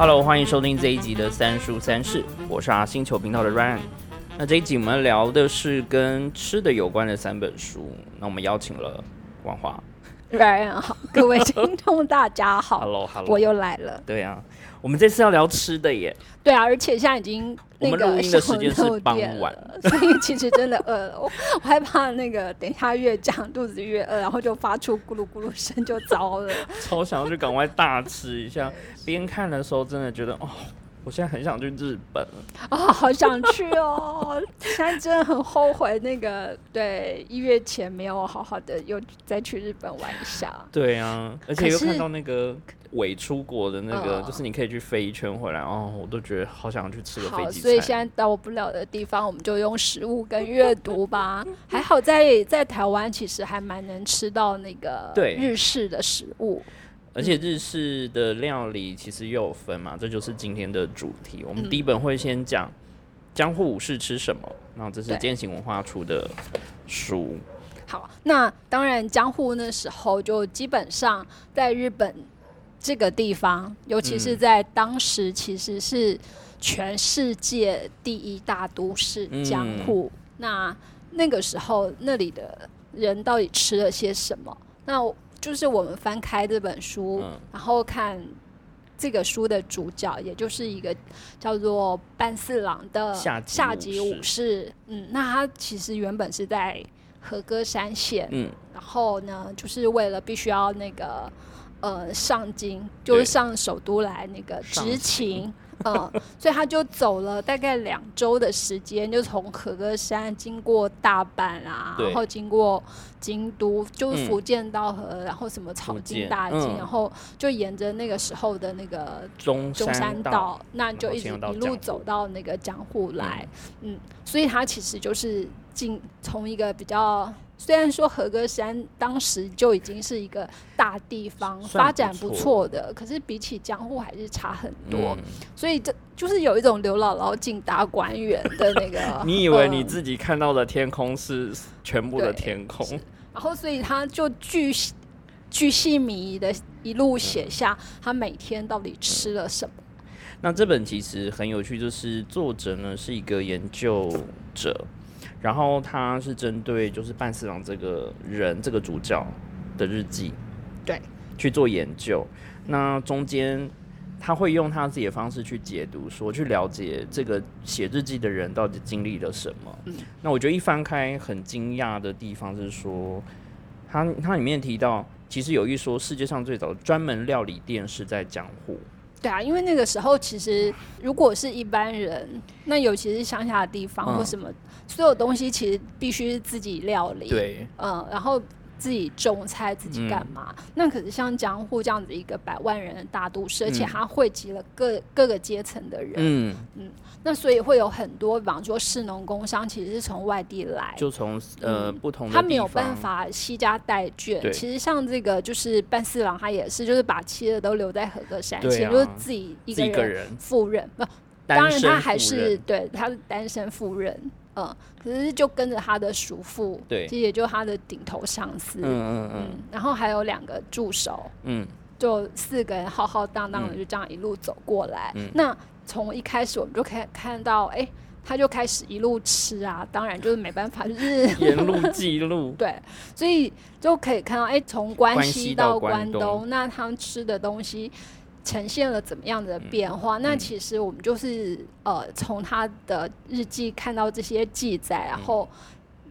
Hello，欢迎收听这一集的三书三世，我是阿星球频道的 Ryan。那这一集我们聊的是跟吃的有关的三本书，那我们邀请了王华。Ryan 好，各位听众大家好 Hello，Hello，我又来了。对啊，我们这次要聊吃的耶。对啊，而且现在已经那个我们录音的时间是傍晚，所以其实真的饿了。我我害怕那个等一下越讲肚子越饿，然后就发出咕噜咕噜声就糟了。超想要去赶快大吃一下。边看的时候真的觉得哦，我现在很想去日本。啊、好想去哦！现在真的很后悔，那个对一月前没有好好的又再去日本玩一下。对啊，而且又看到那个伪出国的那个，嗯就是你可以去飞一圈回来哦，我都觉得好想去吃个飞好，机所以现。在到不了的地方，我们就用食物跟阅读吧。还好在在台湾，其实还蛮能吃到那个对日式的食物。而且日式的料理其实又有分嘛，这就是今天的主题。我们嗯第一本会先讲江户武士吃什么，然后这是对践行文化出的书。好，那当然江户那时候就基本上在日本这个地方，尤其是嗯在当时其实是全世界第一大都市嗯江户。那那个时候那里的人到底吃了些什么？那就是我们翻开这本书，嗯然后看。这个书的主角，也就是一个叫做半四郎的下级武士，嗯，那他其实原本是在和歌山县，嗯，然后呢，就是为了必须要那个呃上京，就是上首都来那个执勤，嗯，所以他就走了大概两周的时间，就从和歌山经过大阪啊，然后经过京都，就是嗯福建到和，然后什么草津大津，嗯然后就沿着那个时候的那个中中山道道，那就一直一路走到那个江户来，嗯所以他其实就是进从一个比较，虽然说和歌山当时就已经是一个大地方，发展不错错的，可是比起江户还是差很多，嗯所以这就是有一种刘姥姥进大观园的那个。你以为你嗯自己看到的天空是全部的天空？然后所以他就巨细巨细靡遗的一路写下他每天到底吃了什么。那这本其实很有趣，就是作者呢是一个研究者，然后他是针对就是半四郎这个人这个主角的日记，对，去做研究。那中间他会用他自己的方式去解读说去了解这个写日记的人到底经历了什么。嗯那我觉得一翻开很惊讶的地方是说，他他里面提到，其实有一说世界上最早的专门料理店是在江户。对啊，因为那个时候其实如果是一般人，那尤其是乡下的地方嗯。或什么，所有东西其实必须自己料理。，对，嗯，然后自己种菜，自己干嘛？那可是像江户这样子一个百万人的大都市，而且嗯。它汇集了各各个阶层的人，嗯，那所以会有很多，比方说市农工商，其实是从外地来。就从呃嗯不同的他没有办法惜家带眷。对其实像这个就是半四郎，他也是，就是把妻儿都留在和歌山对啊县，就是自己一个个人人，赴任。不，单当然他还是对他是单身赴任，嗯，可是就跟着他的叔父，对其实也就他的顶头上司，嗯嗯嗯，然后还有两个助手，嗯就四个人浩浩荡荡的嗯就这样一路走过来。嗯那从一开始我们就可以看到，哎、他就开始一路吃啊，当然就是没办法，就是嗯，沿路记录，对，所以就可以看到，哎、从关关西西到到关东那他们吃的东西呈现了怎么样的变化？那嗯。其实我们就是呃，从他的日记看到这些记载，然后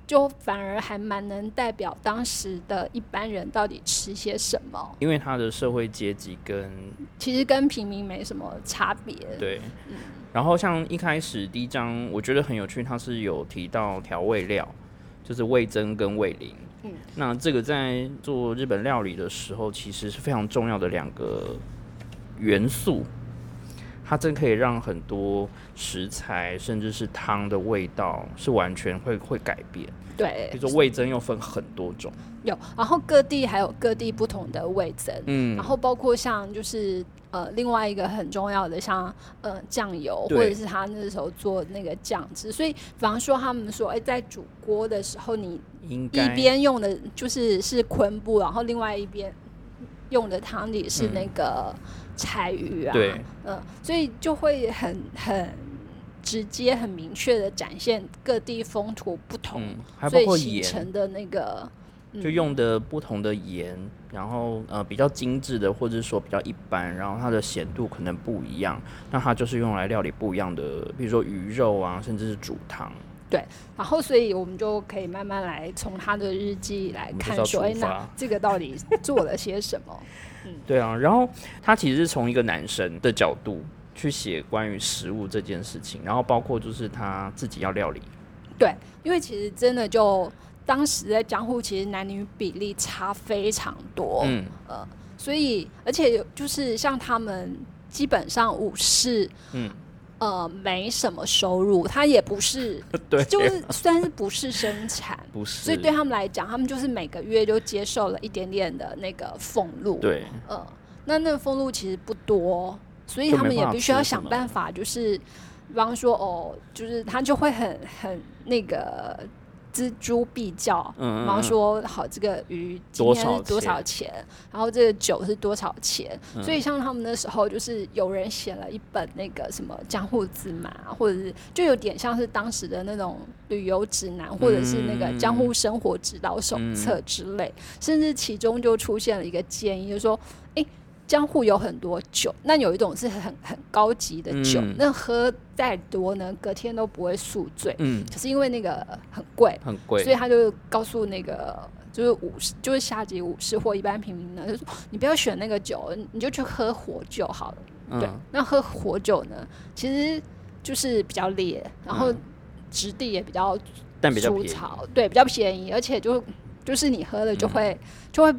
就反而还蛮能代表当时的一般人到底吃些什么。因为他的社会阶级跟其实跟平民没什么差别。对，然后像一开始第一章，我觉得很有趣，它是有提到调味料，就是味增跟味淋。嗯，那这个在做日本料理的时候，其实是非常重要的两个元素。它真可以让很多食材甚至是汤的味道是完全会会改变。对比如说味增又分很多种，有，然后各地还有各地不同的味增，嗯然后包括像就是呃另外一个很重要的像呃酱油，或者是他那时候做那个酱汁，所以比方说他们说，哎、在煮锅的时候，你一边用的就是是昆布，然后另外一边用的汤底是那个柴鱼啊，对，嗯，所以就会很很直接、很明确的展现各地风土不同，嗯，还包所以形括盐，成的那个就用的不同的盐，然后呃比较精致的，或者说比较一般，然后它的咸度可能不一样，那它就是用来料理不一样的，比如说鱼肉啊，甚至是煮汤。对然后，所以我们就可以慢慢来从他的日记来看说，哎，那这个到底做了些什么？对啊，然后他其实是从一个男生的角度去写关于食物这件事情，然后包括就是他自己要料理，对，因为其实真的就当时在江户，其实男女比例差非常多，嗯，呃所以而且就是像他们基本上武士，嗯。呃，没什么收入，他也不是，对，就是虽然是不是生产，不是，所以对他们来讲，他们就是每个月就接受了一点点的那个俸禄。对，呃，那那个俸禄其实不多，所以他们也必须要想办法，就是比方说哦，就是他就会很很那个锱铢必较，嗯嗯比方嗯。说好这个鱼今天是多少钱，然后这个酒是多少钱，嗯。所以像他们那时候就是有人写了一本那个什么江户字嘛，或者是就有点像是当时的那种旅游指南，或者是那个江户生活指导手册之类，甚至其中就出现了一个建议，就是说，诶，江户有很多酒，那有一种是很很高级的酒，嗯。那喝再多呢，隔天都不会宿醉。嗯，可是因为那个很贵，很贵，所以他就告诉那个就是武士，就是下级武士或一般平民呢，就说你不要选那个酒，你就去喝火酒好了。对嗯，，那喝火酒呢，其实就是比较烈，然后嗯。质地也比较但比较对，比较便宜，而且就就是你喝了就嗯。会、就会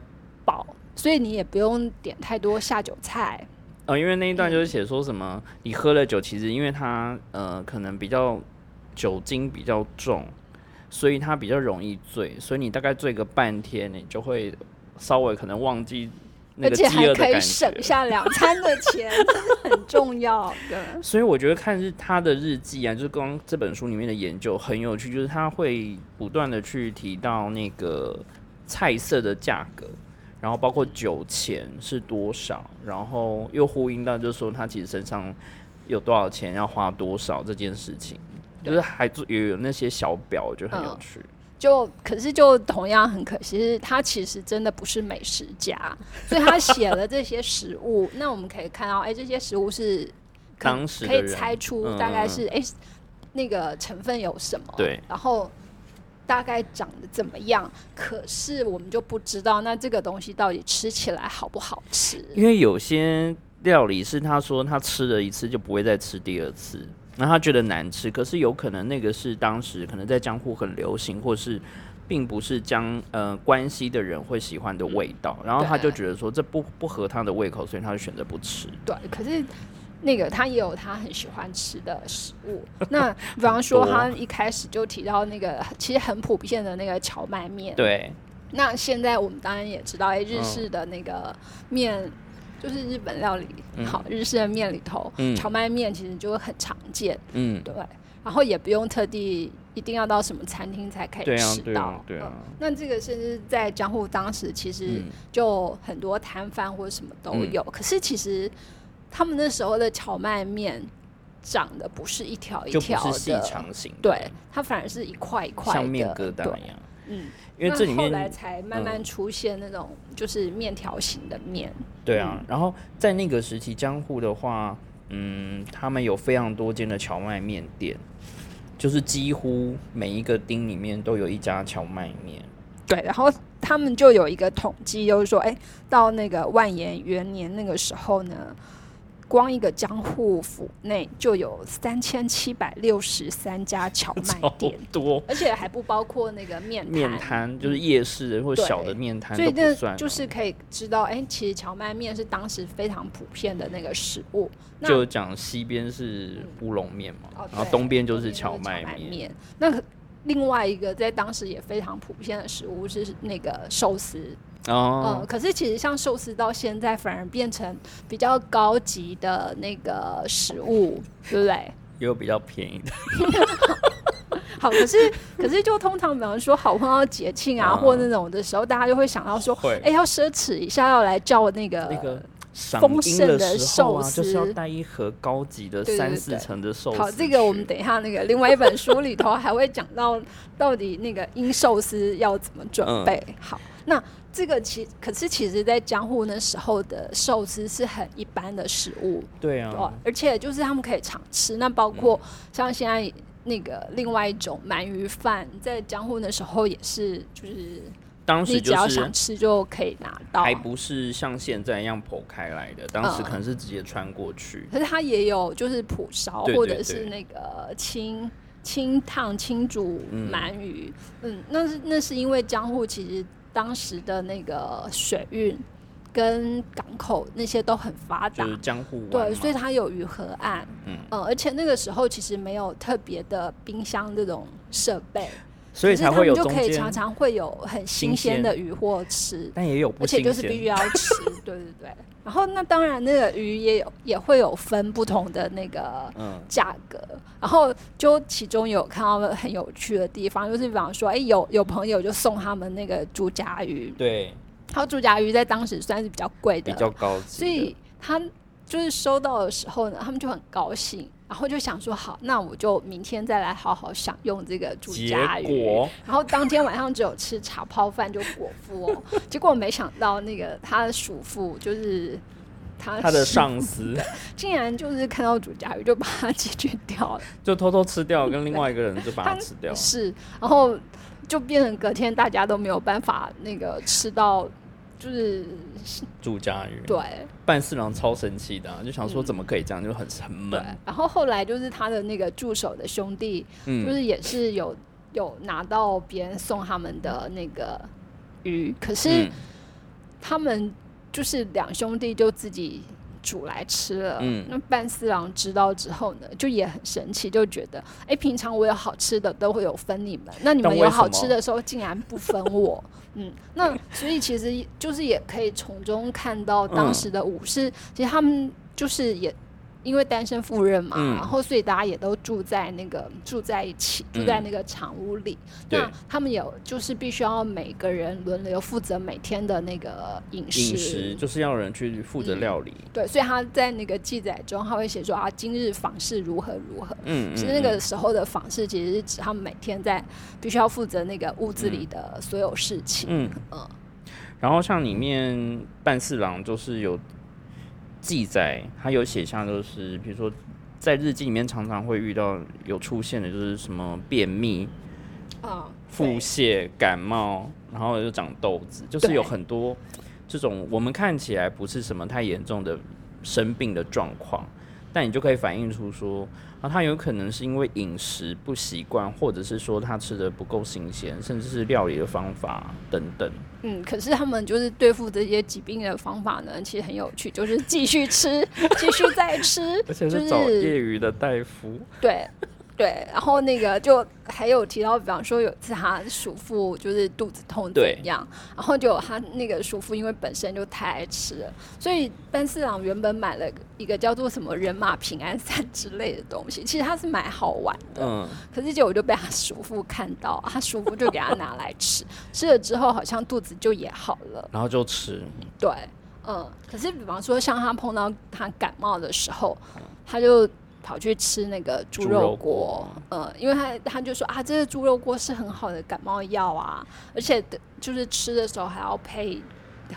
饱，所以你也不用点太多下酒菜。呃，因为那一嗯段就是写说什么，你喝了酒，其实因为它呃可能比较酒精比较重，所以它比较容易醉，所以你大概醉个半天，你就会稍微可能忘记那而个饥且还可以饿的感觉。省下两餐的钱，这是很重要的。所以我觉得看日他的日记啊，就是刚这本书里面的研究很有趣，就是他会不断的去提到那个菜色的价格，然后包括酒钱是多少，然后又呼应到就是说他其实身上有多少钱要花多少这件事情，就是还做也有那些小表，我觉得很有嗯趣。就可是就同样很可惜，是他其实真的不是美食家，所以他写了这些食物。那我们可以看到，哎、这些食物是可可以猜出嗯大概是哎、那个成分有什么，对，然后大概长得怎么样。可是我们就不知道，那这个东西到底吃起来好不好吃？因为有些料理是他说他吃了一次就不会再吃第二次，那他觉得难吃，可是有可能那个是当时可能在江户很流行，或是并不是江呃关系的人会喜欢的味道，然后他就觉得说这不不合他的胃口，所以他就选择不吃。对，可是那个他也有他很喜欢吃的食物。那比方说，他一开始就提到那个其实很普遍的那个荞麦面。。对，那现在我们当然也知道，哎、日嗯式的那个面。就是日本料理，嗯。好，日式的面里头，嗯。荞麦面其实就会很常见，嗯，对，然后也不用特地一定要到什么餐厅才可以吃到，对啊对啊。嗯。那这个甚至在江户当时其实嗯。就很多摊贩或者什么都有，可是其实他们那时候的荞麦面长得不是一条一条是细的，长型的，对，它反而是一块一块的，像面疙瘩一样。嗯，因为这里那后来面才慢慢嗯出现那种就是面条型的面，对啊，嗯然后在那个时期，江户的话，嗯，他们有非常多间的荞麦面店，就是几乎每一个町里面都有一家荞麦面。对，然后他们就有一个统计，就是说，哎，到那个万延元年那个时候呢，光一个江户府内就有三千七百六十三家荞麦店，多。而且还不包括那个面面摊，就是夜市或者小的面摊所以这就是可以知道，哎，其实荞麦面是当时非常普遍的那个食物。就讲西边是乌龙面嘛，哦然后东边就是东荞麦麦面。那另外一个在当时也非常普遍的食物是那个寿司，哦嗯，，可是其实像寿司到现在反而变成比较高级的那个食物，对不对？也有比较便宜的，好，可是可是就通常比方说好碰到节庆啊，嗯或那种的时候，大家就会想到说，会哎、要奢侈一下，要来叫那个那个丰盛的寿司就是要司带一盒高级的三四层的寿司。好，这个我们。等一下那个另外一本书里头还会讲到，到底那个因寿司要怎么准备。嗯好，那这个其可是其实，在江户那时候的寿司是很一般的食物，对啊，哦，而且就是他们可以常吃。那包括像现在那个另外一种鳗鱼饭，在江户那时候也是，就是当时你只就是要想吃就可以拿到。还不是像现在一样剖开来的，当时嗯可能是直接穿过去。可是它也有就是蒲烧对对或者是对那个清清烫清煮嗯鳗鱼，嗯那是那是因为江户其实当时的那个水运跟港口那些都很发达。就，是江户对，所以它有鱼河岸，嗯。嗯而且那个时候其实没有特别的冰箱这种设备，所以才会有就可以常，常会有很新新鲜鲜的鱼货吃。但也有不而且就是必须。要吃，对对对。然后那当然那个鱼也有也会有分不同的那个嗯，价格，然后就其中有看到很有趣的地方，就是比方说，哎、有有朋友就送他们那个竹夹鱼，对，然后竹夹鱼在当时算是比较贵的，比较高级的。所以他就是收到的时候呢，他们就很高兴，然后就想说，好，那我就明天再来好好享用这个竹结夹鱼。果然后当天晚上只有吃茶泡饭就果腹哦，结果没想到那个他的叔父就是他他的上司 竟然就是看到竹夹鱼就把它解决掉了，就偷偷吃掉，跟另外一个人就把它 吃掉。是，然后就变成隔天大家都没有办法那个吃到，就是住家鱼，对。半四郎超生气的啊、就想说嗯怎么可以这样，就很很对闷。，然后后来就是他的那个助手的兄弟，就嗯，是也是有有拿到别人送他们的那个鱼，可是嗯。他们就是两兄弟就自己煮来吃了。嗯那半四郎知道之后呢，就也很生气，就觉得，哎、平常我有好吃的都会有分你们，那你们有好吃的时候竟然不分我。嗯，那所以其实就是也可以从中看到当嗯时的武士，其实他们就是也因为单身赴任嘛，嗯然后所以大家也都住在那个住在一起，住在嗯那个厂屋里。对那他们有就是必须要每个人轮流负责每天的那个饮食。饮食就是要人去负责嗯料理。对，所以他在那个记载中，他会写说啊，今日访事如何如何。嗯，其嗯实那个时候的访事，其实是指他们每天在必须要负责那个屋子里的所有事情。嗯嗯然后像里面半四郎就是有记载，他有写下，就是比如说在日记里面常常会遇到有出现的，就是什么便秘、啊，腹泻、感冒，然后又长痘子，就是有很多这种我们看起来不是什么太严重的生病的状况，但你就可以反映出说，啊，他有可能是因为饮食不习惯，或者是说他吃的不够新鲜，甚至是料理的方法等等。嗯，可是他们就是对付这些疾病的方法呢，其实很有趣，就是继续吃，继续再吃，而且是找业余的大夫，对对，然后那个就还有提到，比方说有一次他叔父就是肚子痛怎么样，然后就他那个叔父因为本身就太爱吃了，所以班四郎原本买了一个叫做什么人马平安散之类的东西，其实他是买好玩的，嗯，可是结果就被他叔父看到，他叔父就给他拿来吃，吃了之后好像肚子就也好了。然后就吃，对，嗯，可是比方说像他碰到他感冒的时候，他就跑去吃那个猪肉锅，嗯，因为他他就说啊，这个猪肉锅是很好的感冒药啊，而且就是吃的时候还要配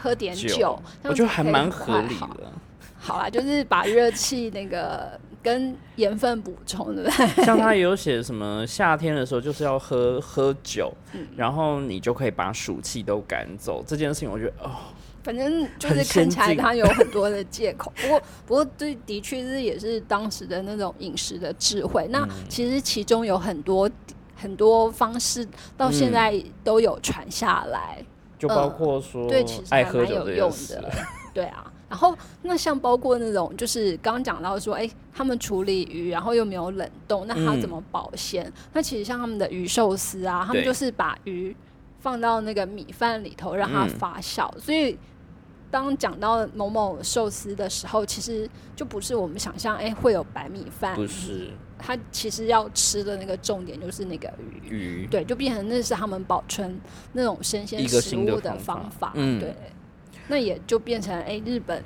喝点酒，酒我觉得还蛮合理的。好啦，就是把热气那个 跟盐分补充，对不对？像他也有写什么夏天的时候就是要喝喝酒，嗯然后你就可以把暑气都赶走。这件事情我觉得哦，反正就是看起来他有很多的借口，不过不过对，的确是也是当时的那种饮食的智慧。嗯。那其实其中有很多很多方式到现嗯。在都有传下来，就包括说嗯。对，其实爱还蛮有喝酒这用的，。对啊。然后那像包括那种就是刚刚讲到说，哎，他们处理鱼，然后又没有冷冻，那它嗯。怎么保鲜？那其实像他们的鱼寿司啊，他们就是把鱼放到那个米饭里头让它嗯。发酵，所以当讲到某某寿司的时候，其实就不是我们想象，哎、会有白米饭，不是。它其实要吃的那个重点就是那个鱼，鱼，对，就变成那是他们保存那种生鲜食物的方方法对，那也就变成哎、日本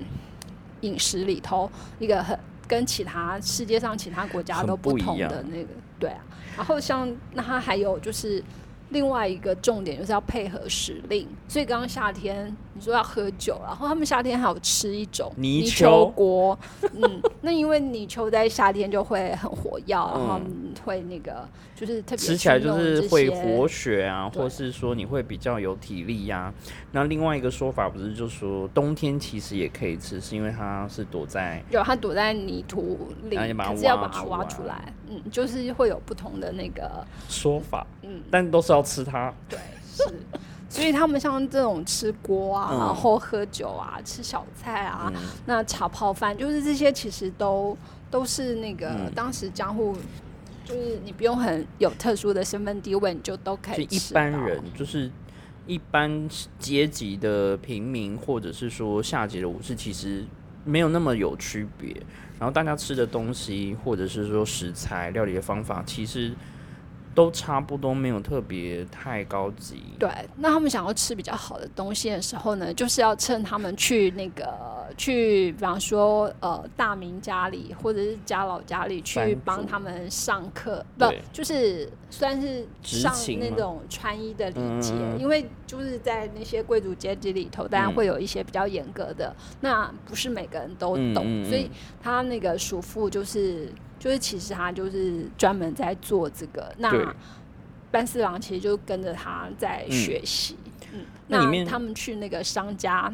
饮食里头一个很跟其他世界上其他国家都不同的那个，对啊。然后像那它还有就是另外一个重点就是要配合时令，所以刚刚夏天你说要喝酒，然后他们夏天还有吃一种泥鳅。鳅锅，嗯，那因为泥鳅在夏天就会很活跃，然后嗯会那个就是特别吃起来就是会活血啊，或是说你会比较有体力呀、那另外一个说法不是就说冬天其实也可以吃，是因为它是躲在有它躲在泥土里，然后你把它可是要挖把它挖出来。出来，嗯，就是会有不同的那个，说法，嗯，但都是要吃它。对，是。所以他们像这种吃锅啊，嗯。然后喝酒啊，吃小菜啊，嗯。那炒泡饭，就是这些其实都都是那个、嗯。当时江户，就是你不用很有特殊的身份地位，你就都可以吃一般人，就是一般阶级的平民，或者是说下级的武士，其实没有那么有区别。然后大家吃的东西，或者是说食材、料理的方法，其实都差不多，没有特别太高级。对，那他们想要吃比较好的东西的时候呢，就是要趁他们去那个去，比方说呃大明家里或者是家老家里去帮他们上课，不就是算是上那种穿衣的礼节，嗯因为就是在那些贵族阶级里头，当然嗯。会有一些比较严格的，那不是每个人都懂，所以嗯他那个叔父就是就是其实他就是专门在做这个，那班四郎其实就跟着他在嗯。学习，嗯，那他们去那个商家，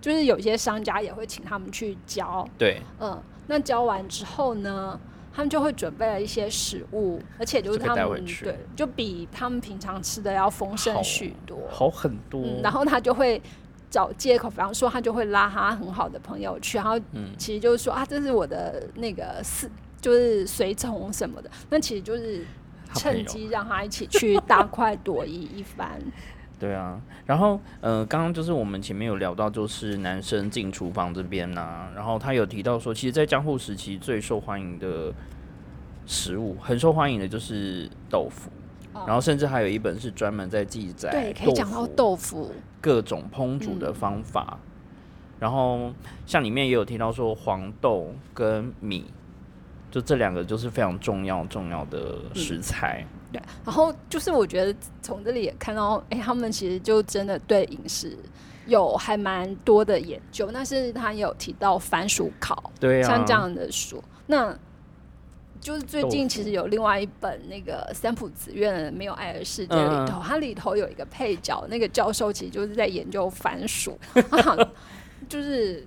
就是有些商家也会请他们去教，对，嗯，那教完之后呢？他们就会准备了一些食物，而且就是他们带回去。对，就比他们平常吃的要丰盛许多。好很多。嗯，然后他就会找借口，比方说他就会拉他很好的朋友去，然后嗯。其实就是说啊，这是我的那个是就是随从什么的，那其实就是趁机让他一起去大快朵颐一番。对啊，然后呃，刚刚就是我们前面有聊到，就是男生进厨房这边呐、然后他有提到说，其实，在江户时期最受欢迎的食物，很受欢迎的就是豆腐，哦然后甚至还有一本是专门在记载对，可以讲到豆腐，各种烹煮的方法。然后像里面也有提到说，黄豆跟米，就这两个就是非常重要重要的食材。对，然后就是我觉得从这里也看到，哎，他们其实就真的对饮食有还蛮多的研究。但是他也有提到番薯烤，对啊，像这样的书，那就是最近其实有另外一本那个三浦子苑《没有爱的世界》里头，它里头有一个配角，那个教授其实就是在研究番薯 就是。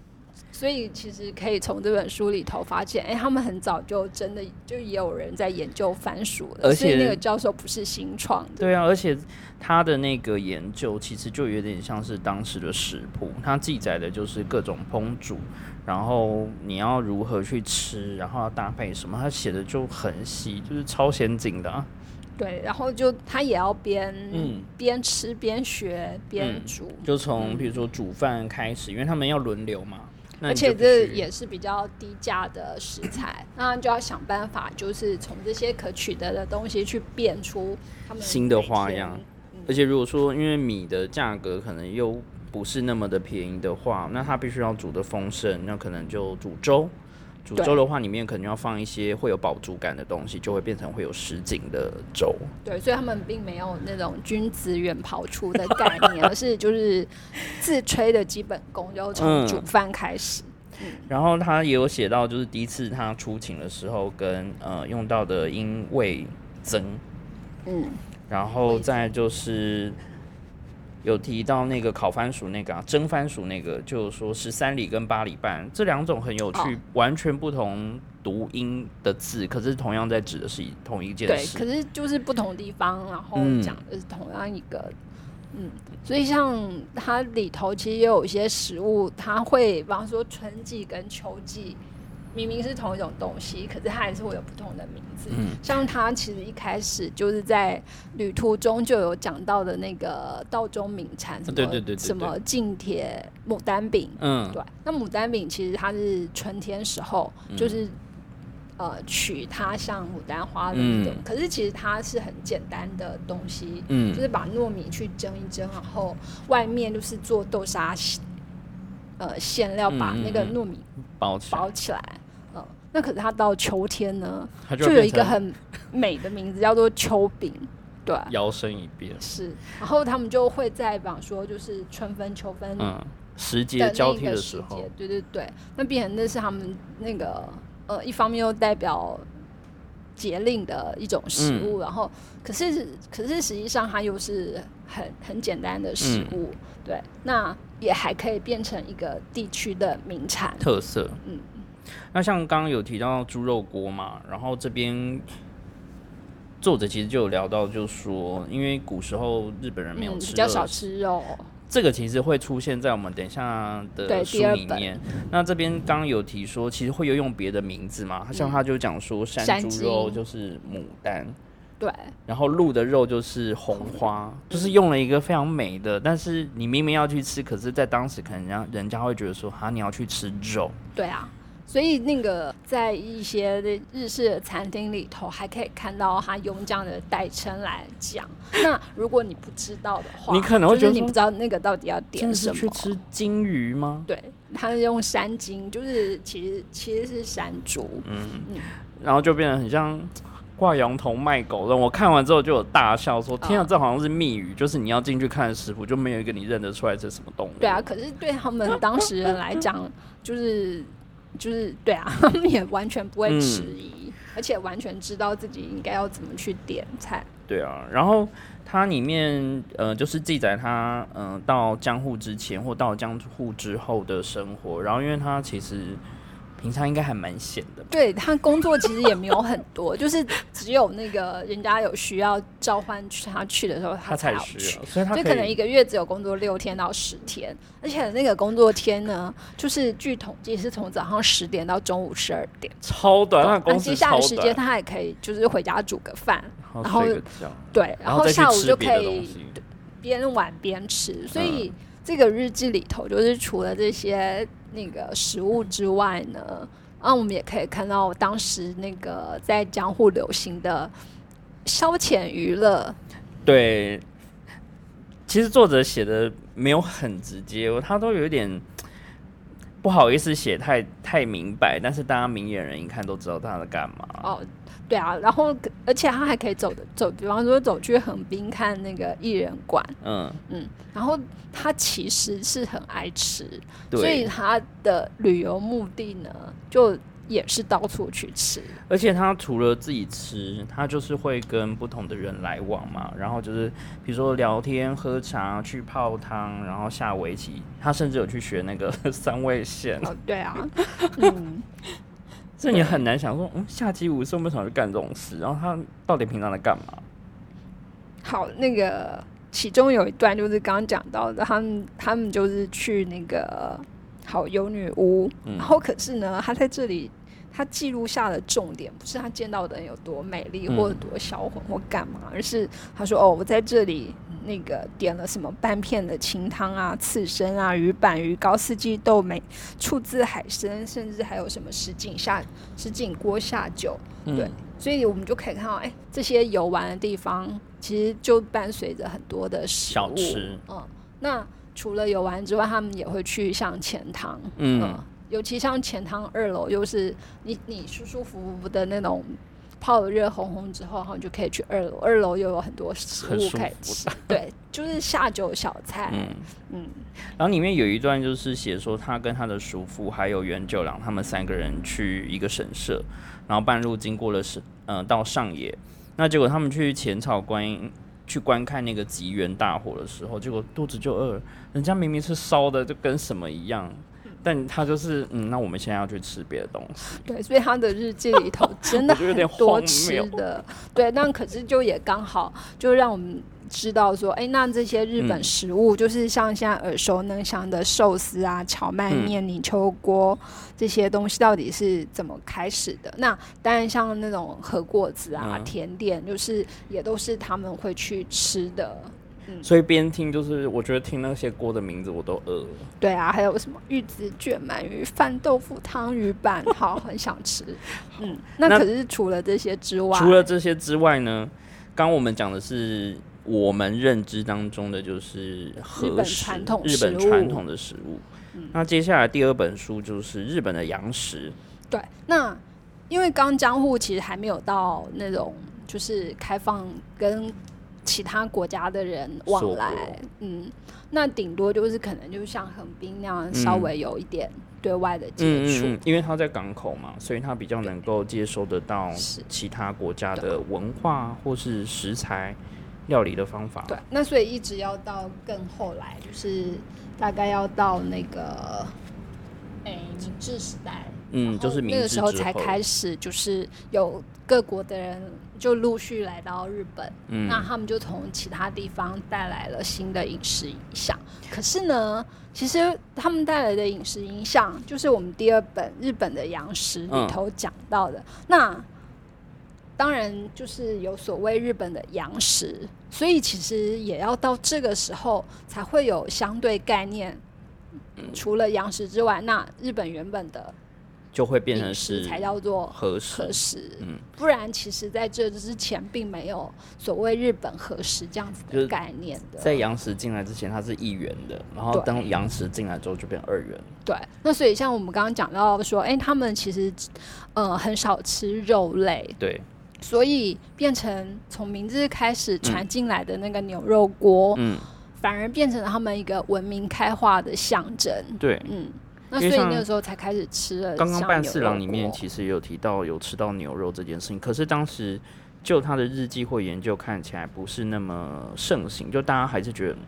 所以其实可以从这本书里头发现，哎、他们很早就真的就也有人在研究番薯了，而且那个教授不是新创的。对啊，而且他的那个研究其实就有点像是当时的食谱，它记载的就是各种烹煮，然后你要如何去吃，然后要搭配什么，他写的就很细，就是超先进的、啊。对，然后就他也要边、嗯边吃边学边嗯煮，就从比如说煮饭开始，因为他们要轮流嘛，那而且这也是比较低价的食材，那就要想办法，就是从这些可取得的东西去变出他们新的花样。而且如果说因为米的价格可能又不是那么的便宜的话，那它必须要煮的丰盛，那可能就煮粥。煮粥的话，里面可能要放一些会有饱足感的东西，就会变成会有什锦的粥。对，所以他们并没有那种君子远庖厨的概念，而是就是自吹的基本功，就从嗯。煮饭开始。然后他也有写到，就是第一次他出勤的时候跟呃用到的因味增，嗯，然后再就是有提到那个烤番薯那个啊，蒸番薯那个，就是说十三里跟八里半这两种很有趣，哦完全不同读音的字，可是同样在指的是同一件对，事。可是就是不同地方，然后嗯讲的是同样一个。嗯，所以像它里头其实也有一些食物，它会，比方说春季跟秋季，明明是同一种东西，可是它还是会有不同的名字。嗯。像它其实一开始就是在旅途中就有讲到的那个道中名产，什么对对对对对什么近铁牡丹饼，嗯。对。那牡丹饼其实它是春天时候，嗯。就是呃取它像牡丹花的那种，嗯。可是其实它是很简单的东西，嗯。就是把糯米去蒸一蒸，然后外面就是做豆沙呃馅料，把那个嗯糯米包起，包起来。嗯，那可是它到秋天呢，它就有一个很美的名字叫做秋饼，对，摇身一变，是。然后他们就会在讲说就是春分、秋分嗯，时的节交替的时候，，对对对，那变成那是他们那个呃，一方面又代表节令的一种食嗯。物，然后可是可是实际上它又是很很简单的食嗯。物，对，那也还可以变成一个地区的名产，特色。嗯，那像刚刚有提到猪肉锅嘛，然后这边作者其实就有聊到，就是说，因为古时候日本人没有嗯，吃、比较少，吃肉，这个其实会出现在我们等一下对的书里面。那这边刚刚有提说，其实会有用别的名字嘛，像他就讲说山猪肉就是牡丹。对，然后鹿的肉就是红花，就是用了一个非常美的，但是你明明要去吃，可是，在当时可能人家人家会觉得说，哈，你要去吃肉，对啊。所以那个在一些日式的餐厅里头，还可以看到他用这样的代称来讲。那如果你不知道的话，你可能会觉得说你不知道那个到底要点什么。是去吃金鱼吗？对，他是用山金，就是其实其实是山竹。嗯然后就变得很像挂羊头卖狗肉。我看完之后就有大笑说：“天啊，嗯这好像是密语，就是你要进去看食谱，就没有一个你认得出来这是什么动物。”对啊，，可是对他们当时人来讲，就是就是对啊，他们也完全不会嗯迟疑，而且完全知道自己应该要怎么去点菜。对啊。然后它里面呃，就是记载他嗯、呃到江户之前或到江户之后的生活。然后因为他其实平常应该还蛮闲的，对他工作其实也没有很多，就是只有那个人家有需要召唤他去的时候，他才要需去要，。所以他就可能一个月只有工作六天到十天，而且那个工作天呢，就是据统计是从早上十点到中午十二点，超短，他的那工时接下来时间他还可以就是回家煮个饭，然然后对，然后下午就可以。边玩边吃，所嗯。以这个日记里头就是除了这些那个食物之外呢，啊，我们也可以看到当时那个在江户流行的消遣娱乐，对，其实作者写的没有很直接，他都有点不好意思写太太明白，但是大家明眼人一看都知道他在干嘛。哦，对啊，然后而且他还可以走的走，比方说走去横滨看那个艺人馆，嗯，嗯，然后他其实是很爱吃，所以，他的旅游目的呢，就也是到处去吃。而且他除了自己吃，他就是会跟不同的人来往嘛，然后就是比如说聊天、喝茶、去泡汤，然后下围棋，他甚至有去学那个 三味线，哦，对啊，嗯，这你很难想说，嗯，下级武士为什么去干这种事？然后他到底平常在干嘛？好，那个其中有一段就是刚刚讲到的，他们他们就是去那个好游女巫，嗯然后可是呢，他在这里。他记录下的重点不是他见到的人有多美丽嗯或者多销魂或干嘛，而是他说：“哦，我在这里那个点了什么半片的清汤啊、刺身啊、鱼板鱼糕、四季豆美、醋渍海参，甚至还有什么石井下石井锅下酒。”对嗯，所以我们就可以看到，哎、这些游玩的地方其实就伴随着很多的食物。小吃，嗯，那除了游玩之外，他们也会去像钱塘，嗯，尤其像钱塘二楼，又是你你舒舒服服的那种。泡了热烘烘之后，然后你就可以去二楼。二楼又有很多食物可以吃，对，就是下酒小菜。嗯。嗯然后里面有一段就是写说，他跟他的叔父还有袁九郎他们三个人去一个神社，然后半路经过了是呃到上野，那结果他们去浅草观音去观看那个吉原大火的时候，结果肚子就饿了，人家明明是烧的，就跟什么一样。但他就是嗯，那我们现在要去吃别的东西，对，所以他的日记里头真的 很多吃的，对，那可是就也刚好就让我们知道说，哎、那这些日本嗯。食物，就是像现在耳熟能详的寿司啊、荞麦面、泥鳅锅这些东西，到底是怎么开始的？那当然，像那种和果子啊、嗯。甜点，就是也都是他们会去吃的。所以边听就是，我觉得听那些锅的名字我都饿了。对啊，还有什么玉子卷鳗鱼饭、豆腐汤、鱼板，好，很想吃。嗯，那那可是除了这些之外，除了这些之外呢，刚我们讲的是我们认知当中的就是和日本食传统日本传统的食物。那接下来第二本书就是日本的洋食，对，那因为刚江户其实还没有到那种就是开放跟其他国家的人往来，嗯，那顶多就是可能就像横滨那样稍微有一点对外的接触。嗯嗯嗯，因为他在港口嘛，所以他比较能够接收得到其他国家的文化或是食材料理的方法。对，那所以一直要到更后来，就是大概要到那个，哎、明治时代，嗯，就是明那个时候才开始，就是有各国的人就陆续来到日本，嗯那他们就从其他地方带来了新的饮食影响。可是呢，其实他们带来的饮食影响，就是我们第二本日本的洋食里嗯头讲到的。那当然就是有所谓日本的洋食，所以其实也要到这个时候才会有相对概念。除了洋食之外，那日本原本的就会变成是才叫做和食和。食，嗯不然其实在这之前并没有所谓日本和食这样子的概念的。在洋食进来之前，它是一元的，然后当洋食进来之后就变二元。对，那所以像我们刚刚讲到说，哎、他们其实呃很少吃肉类，对，所以变成从明治开始传进来的那个牛肉锅，嗯，反而变成了他们一个文明开化的象征。对。嗯，那所以那个时候才开始吃了。刚刚半四郎里面其实也有提到有吃到牛肉这件事情，可是当时就他的日记或研究看起来不是那么盛行，就大家还是觉得嗯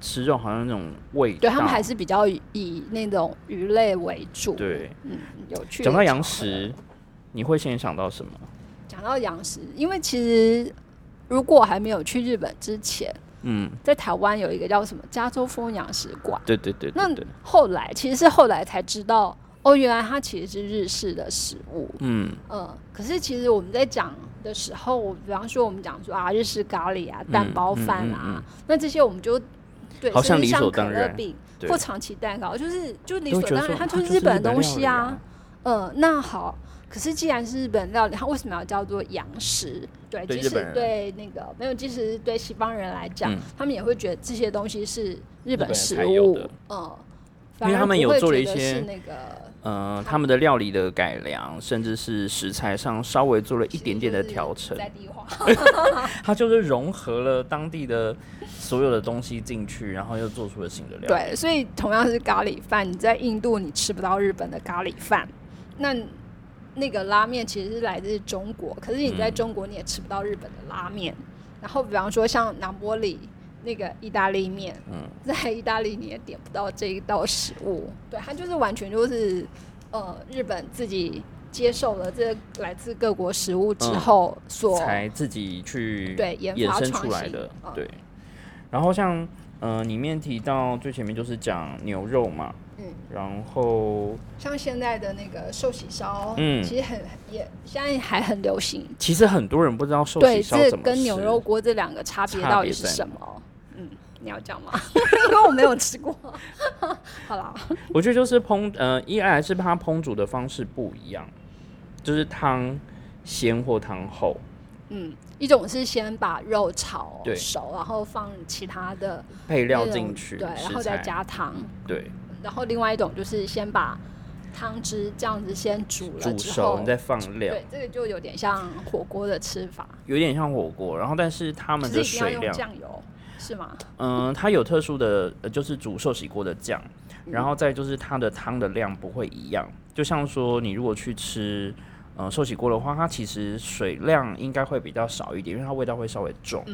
吃肉好像那种味道。对他们还是比较以以那种鱼类为主。对。嗯，有趣。讲到羊食，，你会先想到什么？讲到羊食，因为其实如果还没有去日本之前，嗯，在台湾有一个叫什么加州风洋食馆。对对对那对。对，后来其实是后来才知道，哦，原来它其实是日式的食物。嗯。嗯，可是其实我们在讲的时候，比方说我们讲说啊，日式咖喱啊、蛋包饭啊，嗯嗯那这些我们就对，好像理所当然。或长崎蛋糕，就是就理所当然，它就是是日本的东西啊啊。嗯，那好，可是既然是日本料理，它为什么要叫做洋食？对，即使对那个没有，即使是对西方人来讲，嗯他们也会觉得这些东西是日本食物嗯，因为他们有做了一些是那个呃，他们的料理的改良，甚至是食材上稍微做了一点点的调整，在地化。它就是融合了当地的所有的东西进去，然后又做出了新的料理。对，所以同样是咖喱饭，你在印度你吃不到日本的咖喱饭，那那个拉面其实是来自中国，可是你在嗯中国你也吃不到日本的拉面。然后比方说像南波里那个意大利面，嗯，在意大利你也点不到这一道食物，对，它就是完全就是呃日本自己接受了这来自各国食物之嗯。后所、才自己去对研衍生发出来的。嗯。对，然后像呃里面提到最前面就是讲牛肉嘛，嗯。然后像现在的那个寿喜烧，嗯其实很也现在还很流行。其实很多人不知道寿，喜烧这怎么吃跟牛肉锅这两个差别到底是什么？嗯，你要讲吗？因为我没有吃过。好啦，我觉得就是烹呃，一来是它烹煮的方式不一样，就是汤先或汤后，嗯，一种是先把肉炒熟，然后放其他的配料进去，对，然食后再加汤。对然后另外一种就是先把汤汁这样子先煮了煮之后熟，你，再放料，对，这个就有点像火锅的吃法，有点像火锅。然后但是他们的只是一定要用水量，酱油，是吗？嗯，它有特殊的，呃就是煮寿喜锅的酱，嗯然后再就是它的汤的量不会一样。就像说你如果去吃。呃，寿喜锅的话，它其实水量应该会比较少一点，因为它味道会稍微重。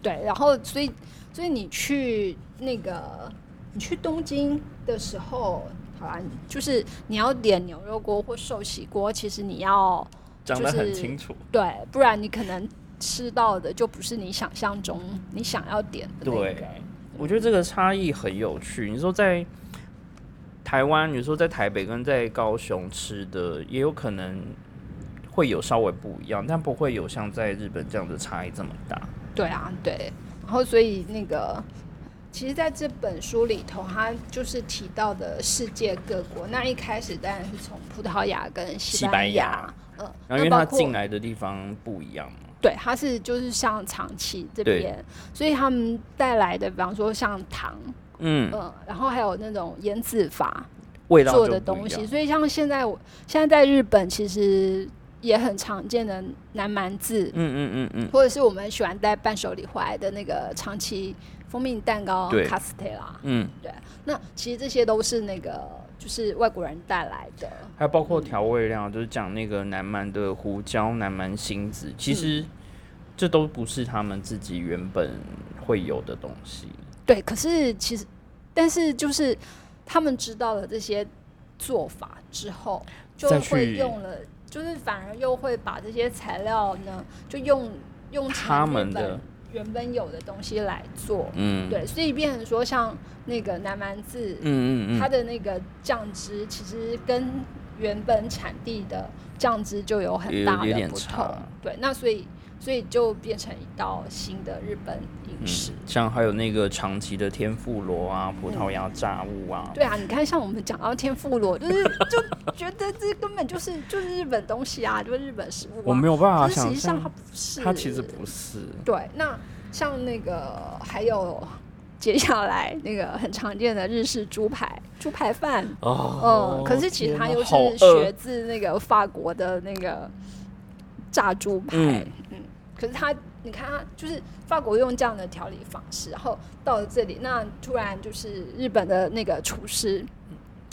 对，然后所以所以你去那个你去东京的时候，好啦，就是你要点牛肉锅或寿喜锅，其实你要讲得就是很清楚。对，不然你可能吃到的就不是你想象中你想要点的那个。对，我觉得这个差异很有趣。你说在台湾，你说在台北跟在高雄吃的，也有可能会有稍微不一样，但不会有像在日本这样的差异这么大。对啊，对。然后所以那个，其实在这本书里头，它就是提到的世界各国。那一开始当然是从葡萄牙跟西班牙，嗯，然后因为它进来的地方不一样嘛。对，它是就是像长崎这边，所以他们带来的，比方说像糖，嗯。嗯，然后还有那种腌制法做的东西，所以像现在我现在在日本，其实也很常见的南蛮字，嗯嗯嗯嗯，或者是我们喜欢带伴手礼回来的那个长崎蜂蜜蛋糕卡斯特拉，嗯，对，那其实这些都是那个就是外国人带来的。还有包括调味料，就是讲那个南蛮的胡椒、南蛮星子，其实这都不是他们自己原本会有的东西。对，可是其实，但是就是他们知道了这些做法之后，就会用了，就是反而又会把这些材料呢，就用用他们的原本有的东西来做。嗯，对，所以变成说，像那个南蛮字，嗯嗯嗯，它的那个酱汁其实跟原本产地的酱汁就有很大的不同，对，那所以所以就变成一道新的日本饮食。像还有那个长崎的天妇罗啊，葡萄牙炸物啊。对啊，你看像我们讲到天妇罗，就是就觉得这根本就是 就是日本东西啊，就是日本食物。我没有办法想象，它不是，它其实不是。对，那像那个还有。接下来那个很常见的日式猪排猪排饭，嗯，可是其实它又是学自那个法国的那个炸猪排，嗯，可是他你看他就是法国用这样的调理方式，然后到了这里，那突然就是日本的那个厨师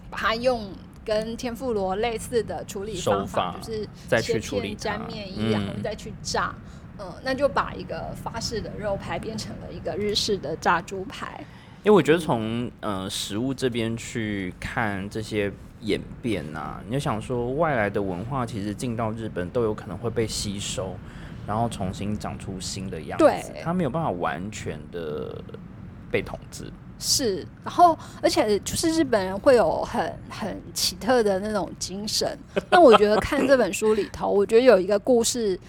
把它用跟天妇罗类似的处理方法，就是再去处理沾面衣，然后再去炸。嗯，那就把一个法式的肉排变成了一个日式的炸猪排。因为我觉得从呃食物这边去看这些演变呐，你就想说外来的文化其实进到日本都有可能会被吸收，然后重新长出新的样子。对，它没有办法完全的被统治。是，然后而且就是日本人会有很很奇特的那种精神。那我觉得看这本书里头，我觉得有一个故事。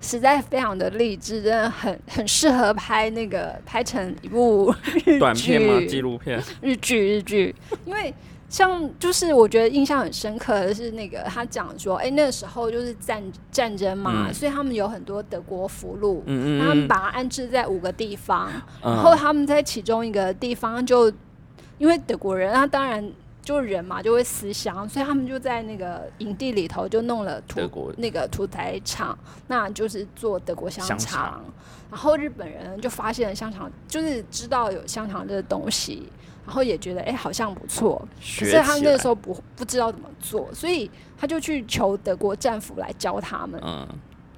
实在非常的励志，真的很很适合拍那个拍成一部短片吗？纪录片？日剧日剧，因为像就是我觉得印象很深刻的是那个他讲说，哎，那个时候就是战战争嘛，所以他们有很多德国俘虏，嗯嗯，他们把他安置在五个地方，然后他们在其中一个地方就因为德国人，他当然。就人嘛，就会思乡，所以他们就在那个营地里头就弄了土那个屠宰场，那就是做德国香肠。然后日本人就发现了香肠，就是知道有香肠这个东西，然后也觉得哎好像不错，可是他那个时候不不知道怎么做，所以他就去求德国战俘来教他们。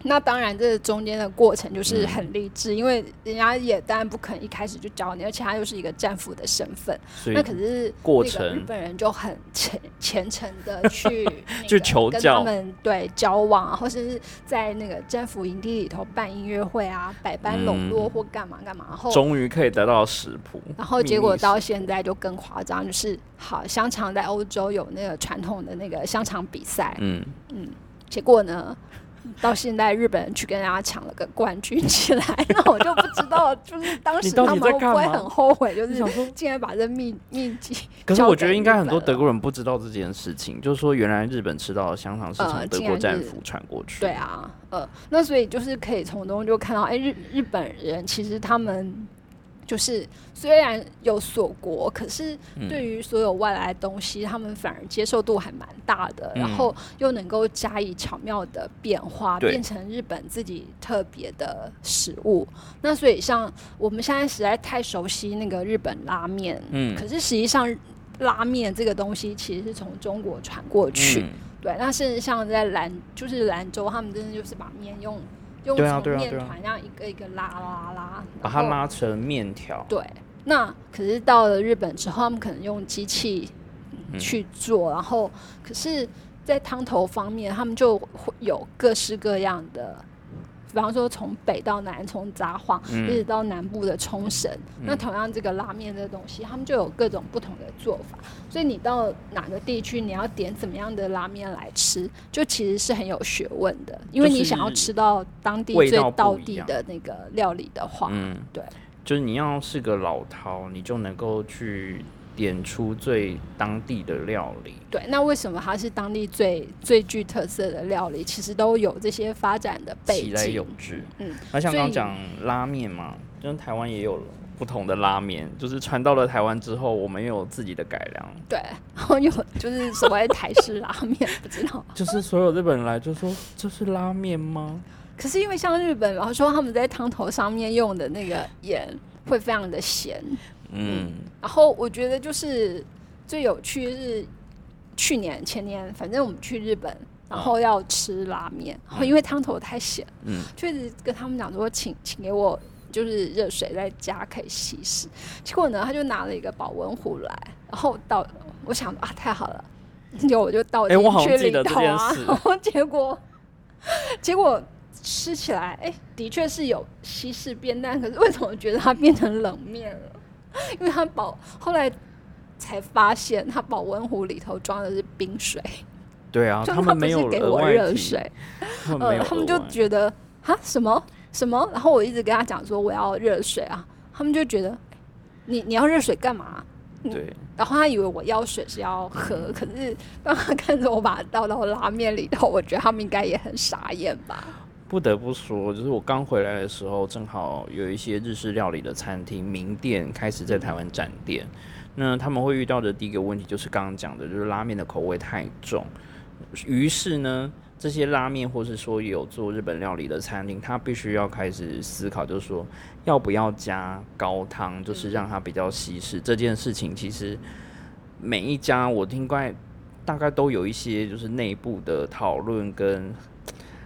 那当然，这中间的过程就是很励志，因为人家也当然不肯一开始就教你，而且他又是一个战俘的身份。那可是过程，日本人就很虔虔诚的去 去求教，他们对交往，或者是在那个战俘营地里头办音乐会啊，百般笼络或干嘛干嘛，然后终于可以得到食谱。然后结果到现在就更夸张，就是好香肠在欧洲有那个传统的那个香肠比赛，嗯嗯，结果呢？到现在，日本人去跟人家抢了个冠军起来，那我就不知道，就是当时他们会不会很后悔，就是竟然把这秘秘籍。可是我觉得应该很多德国人不知道这件事情，就是说原来日本吃到的香肠是从德国战俘传过去。对啊，呃，那所以就是可以从中就看到，哎，日日本人其实他们。就是虽然有锁国，可是对于所有外来的东西，他们反而接受度还蛮大的，然后又能够加以巧妙的变化，变成日本自己特别的食物。那所以像我们现在实在太熟悉那个日本拉面，嗯，可是实际上拉面这个东西其实是从中国传过去，对。那甚至像在兰，就是兰州，他们真的就是把面用。用从面团这样一个一个拉拉拉，把它拉成面条。对，那可是到了日本之后，他们可能用机器去做，然后可是，在汤头方面，他们就会有各式各样的比方说从北到南，从札幌一直到南部的冲绳，那同样这个拉面这东西，他们就有各种不同的做法。所以你到哪个地区，你要点怎么样的拉面来吃，就其实是很有学问的。因为你想要吃到当地最道地的那个料理的话，嗯，对，就是你要是个老饕，你就能够去。点出最当地的料理。对，那为什么它是当地最最具特色的料理？其实都有这些发展的背景。来有之。嗯，那像刚刚讲拉面嘛，就台湾也有不同的拉面，就是传到了台湾之后，我们又有自己的改良。对，然后有就是所谓台式拉面，不知道。就是所有日本人来就说这是拉面吗？可是因为像日本，然后说他们在汤头上面用的那个盐会非常的咸。嗯，然后我觉得就是最有趣是去年前年，反正我们去日本，然后要吃拉面，然后因为汤头太咸，嗯，就一直跟他们讲说，请请给我就是热水在家可以稀释。结果呢，他就拿了一个保温壶来，然后倒，我想啊，太好了，结果我就倒进去里头啊，然后结果结果吃起来，哎，的确是有稀释变淡，可是为什么觉得它变成冷面了？因为他保后来才发现，他保温壶里头装的是冰水。对啊，他们没有给我热水。呃，他们就觉得啊什么什么，然后我一直跟他讲说我要热水啊，他们就觉得你你要热水干嘛？对。然后他以为我要水是要喝，可是当他看着我把它倒到拉面里头，我觉得他们应该也很傻眼吧。不得不说，就是我刚回来的时候，正好有一些日式料理的餐厅名店开始在台湾展店。那他们会遇到的第一个问题就是刚刚讲的，就是拉面的口味太重。于是呢，这些拉面或是说有做日本料理的餐厅，他必须要开始思考，就是说要不要加高汤，就是让它比较稀释。这件事情其实每一家我听怪大概都有一些就是内部的讨论跟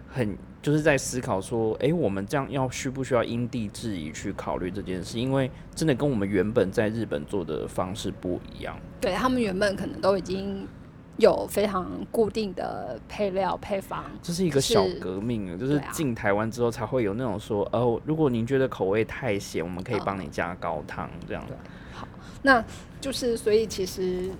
很。就是在思考说，哎，我们这样要需不需要因地制宜去考虑这件事？因为真的跟我们原本在日本做的方式不一样。对他们原本可能都已经有非常固定的配料配方。这是一个小革命，就是进台湾之后才会有那种说，哦，如果您觉得口味太咸，我们可以帮你加高汤这样。好，那就是所以其实。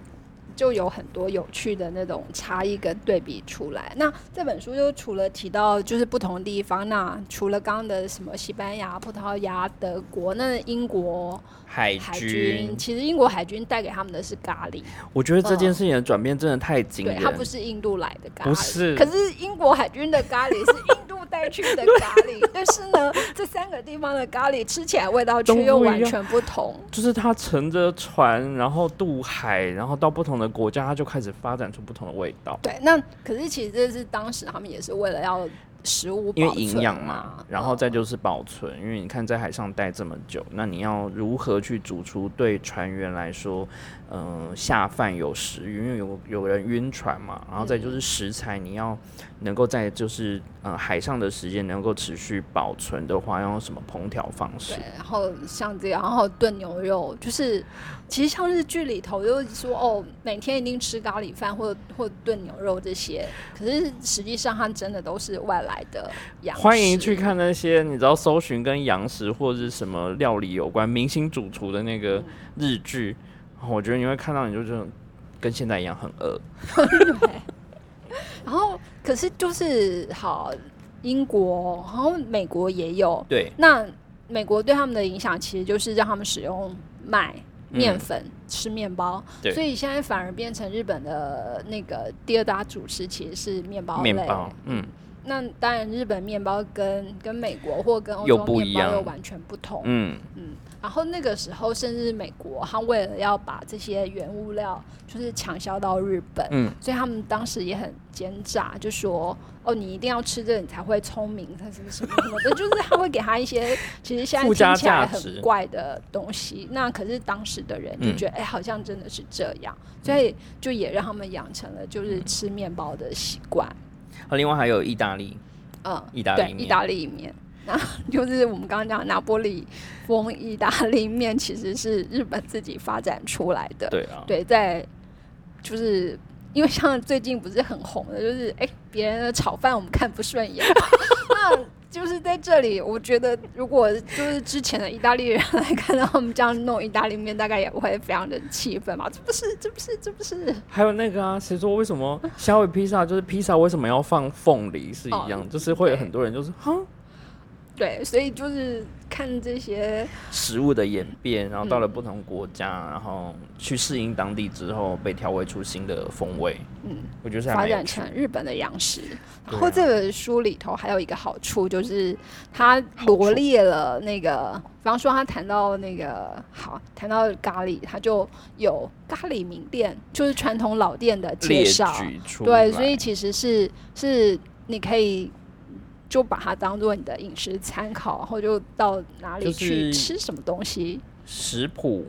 就有很多有趣的那种差异跟对比出来。那这本书就除了提到就是不同地方，那除了刚刚的什么西班牙、葡萄牙、德国，那英国。海军其实英国海军带给他们的是咖喱。我觉得这件事情的转变真的太惊人。对它不是印度来的咖喱，不是。可是英国海军的咖喱是印度带去的咖喱，但是呢，这三个地方的咖喱吃起来味道却又完全不同。就是他乘着船，然后渡海，然后到不同的国家，它就开始发展出不同的味道。对，那可是其实这是当时他们也是为了要。食物因为营养嘛，然后再就是保存，因为你看在海上待这么久，那你要如何去煮出对船员来说，嗯，下饭有食欲，因为有有人晕船嘛，然后再就是食材你要能够在就是呃海上的时间能够持续保存的话，要用什么烹调方式？对，然后像这样，然后炖牛肉，就是其实像日剧里头就是说哦，每天一定吃咖喱饭或或炖牛肉这些，可是实际上它真的都是外来。来的欢迎去看那些你知道搜寻跟洋食或者是什么料理有关明星主厨的那个日剧，我觉得你会看到你就这种跟现在一样很饿。对，然后可是就是好英国，然后美国也有对。那美国对他们的影响其实就是让他们使用麦面粉吃面包，所以现在反而变成日本的那个第二大主食其实是面包面包，嗯。那当然，日本面包跟跟美国或跟欧洲面包又完全不同。嗯嗯。然后那个时候，甚至美国，他为了要把这些原物料就是强销到日本，嗯，所以他们当时也很奸诈，就说：“哦，你一定要吃这个，你才会聪明，他什么什么什么的。”就是他会给他一些其实现在听起来很怪的东西。那可是当时的人就觉得，哎，好像真的是这样，所以就也让他们养成了就是吃面包的习惯。啊另外还有意大利，嗯，意大利意大利面，那 就是我们刚刚讲拿波里风意大利面，其实是日本自己发展出来的。对啊，对，在就是因为像最近不是很红的，就是哎，别人的炒饭我们看不顺眼，那就是在这里，我觉得如果就是之前的意大利人来看到我们这样弄意大利面，大概也会非常的气愤嘛？这不是，这不是，这不是。还有那个啊，谁说为什么虾尾披萨就是披萨为什么要放凤梨是一样？就是会有很多人就是哈。对，所以就是看这些食物的演变，然后到了不同国家，然后去适应当地之后，被调味出新的风味。嗯，我觉得发展成日本的洋食。然后这本书里头还有一个好处，就是它罗列了那个，比方说他谈到那个好，谈到咖喱，他就有咖喱名店，就是传统老店的介绍。对，所以其实是是你可以。就把它当做你的饮食参考，然后就到哪里去吃什么东西。食谱，